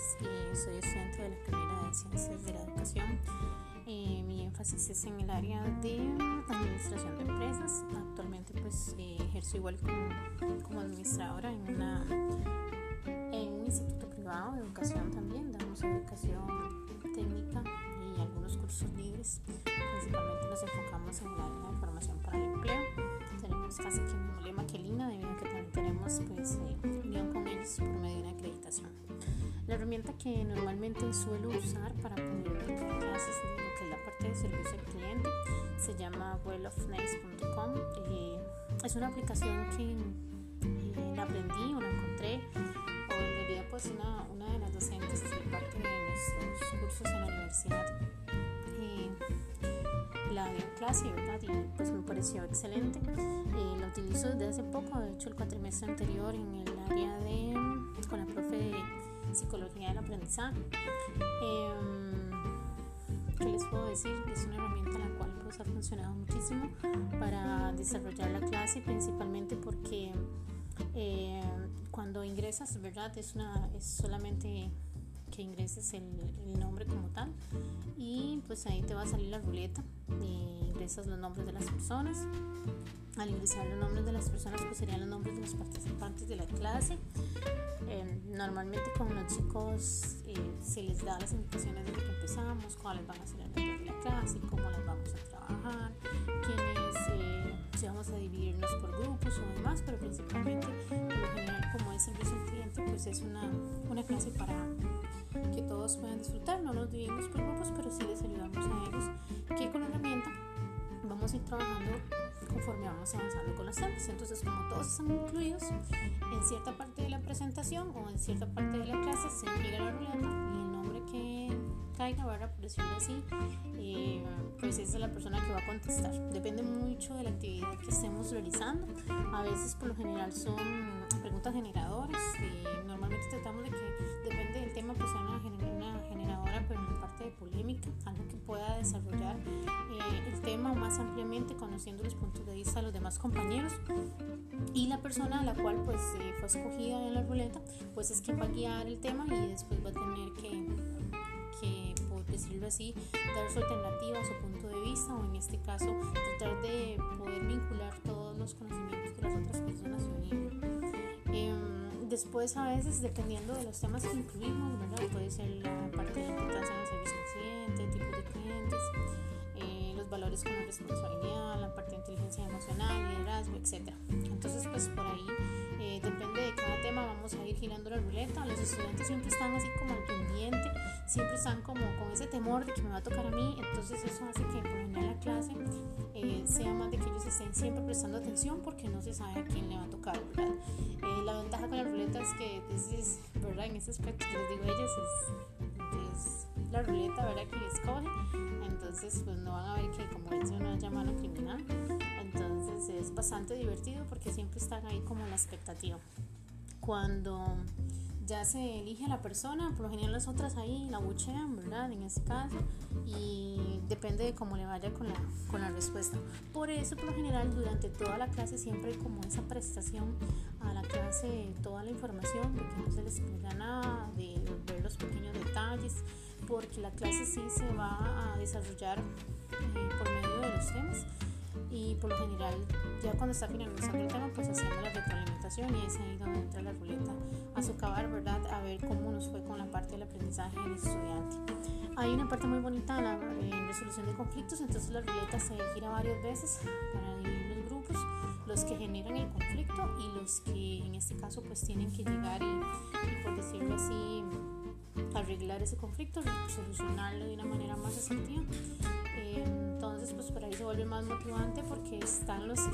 Eh, soy estudiante de la carrera de Ciencias de la Educación. Eh, mi énfasis es en el área de administración de empresas. Actualmente pues eh, ejerzo igual como, como, administradora en, una, en un instituto privado de educación también. Damos educación técnica y algunos cursos libres. Principalmente nos enfocamos en el área de formación para el empleo. Tenemos casi que el mismo lema que Lina debido a que también tenemos pues unión con ellos por medio de una acreditación. La herramienta que normalmente suelo usar para poder dar clases de lo que es la parte de servicio al cliente se llama wellofnice.com. Eh, es una aplicación que eh, la aprendí o la encontré o en realidad pues una, una de las docentes de parte de nuestros cursos en la universidad eh, la dio en clase ¿verdad? y pues me pareció excelente. Eh, la utilizo desde hace poco, de hecho el cuatrimestre anterior en el área de psicología del aprendizaje. Em, ¿Qué les puedo decir? Es una herramienta la cual pues, ha funcionado muchísimo para desarrollar la clase, principalmente porque eh, cuando ingresas, ¿verdad? Es, una, es solamente que ingreses el, el, nombre como tal y pues ahí te va a salir la ruleta y ingresas los nombres de las personas al ingresar los nombres de las personas pues serían los nombres de los participantes de la clase eh, normalmente con los chicos eh, se les da las indicaciones desde que empezamos cuáles van a ser el nombre de la clase cómo las vamos a trabajar quiénes eh, si vamos a dividirnos por grupos o demás pero principalmente por lo general como es servicio al cliente pues es una, una clase para que todos puedan disfrutar. No nos dividimos por grupos, pero sí les ayudamos a ellos que con la herramienta vamos a ir trabajando conforme vamos avanzando con los temas. Entonces, como todos están incluidos en cierta parte de la presentación o en cierta parte de la clase, se gira la ruleta y el nombre que caiga, ¿verdad? por decirlo así, eh, pues esa es la persona que va a contestar. Depende mucho de la actividad que estemos realizando. A veces, por lo general, son preguntas generadoras. y normalmente tratamos de que, depende del tema, pues sea una, generadora, pero en parte de polémica, algo que pueda desarrollar eh, el tema más ampliamente, conociendo los puntos de vista de los demás compañeros. Y la persona a la cual pues eh, fue escogida en la ruleta, pues es quien va a guiar el tema y después va a tener que, que por decirlo así, dar su alternativa, su punto de vista, o en este caso, tratar de poder vincular todos los conocimientos que las otras personas unieron. Eh, después, a veces, dependiendo de los temas que incluimos, ¿verdad? puede ser la parte de valores la responsabilidad, la parte de inteligencia emocional, liderazgo, etc. Entonces, pues por ahí eh, depende de cada tema, vamos a ir girando la ruleta. Los estudiantes siempre están así como al pendiente, siempre están como con ese temor de que me va a tocar a mí, entonces eso hace que por general la clase eh, sea más de que ellos estén siempre prestando atención porque no se sabe a quién le va a tocar, ¿verdad? Eh, la ventaja con la ruleta es que, es, ¿verdad? En ese aspecto que les digo a ellos es, es la ruleta, ¿verdad? Que escoge, entonces pues no van a ver que como dice una llamada criminal, entonces es bastante divertido porque siempre están ahí como la expectativa. Cuando ya se elige a la persona, por lo general las otras ahí la buchean, ¿verdad? En ese caso, y depende de cómo le vaya con la, con la respuesta. Por eso, por lo general, durante toda la clase siempre hay como esa prestación a la clase, toda la información, de que no se les explica nada, de ver los pequeños detalles, porque la clase sí se va a desarrollar eh, por medio de los temas y por lo general ya cuando está finalizando el tema pues hacemos la retroalimentación y es ahí donde entra la ruleta a socavar, ¿verdad? A ver cómo nos fue con la parte del aprendizaje del estudiante. Hay una parte muy bonita en la resolución de conflictos, entonces la ruleta se gira varias veces para dividir los grupos, los que generan el conflicto y los que en este caso pues tienen que llegar y, y por decirlo así arreglar ese conflicto, solucionarlo de una manera más asertiva. Eh, entonces, pues por ahí se vuelve más motivante porque están los que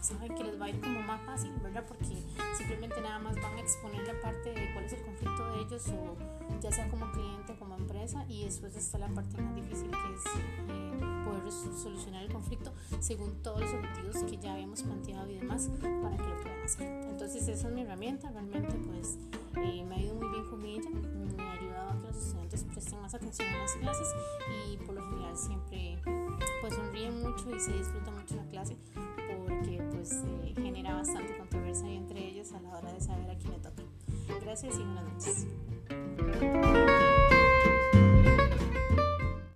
saben que les va a ir como más fácil, ¿verdad? Porque simplemente nada más van a exponer la parte de cuál es el conflicto de ellos o ya sea como cliente o como empresa y después está la parte más difícil que es eh, poder solucionar el conflicto según todos los objetivos que ya habíamos planteado y demás para que lo puedan hacer. Entonces esa es mi herramienta, realmente pues eh, me ha ido muy bien con ella, más atención en las clases y por lo general siempre pues sonríen mucho y se disfruta mucho la clase porque pues eh, genera bastante controversia entre ellos a la hora de saber a quién le toca. Gracias y buenas noches.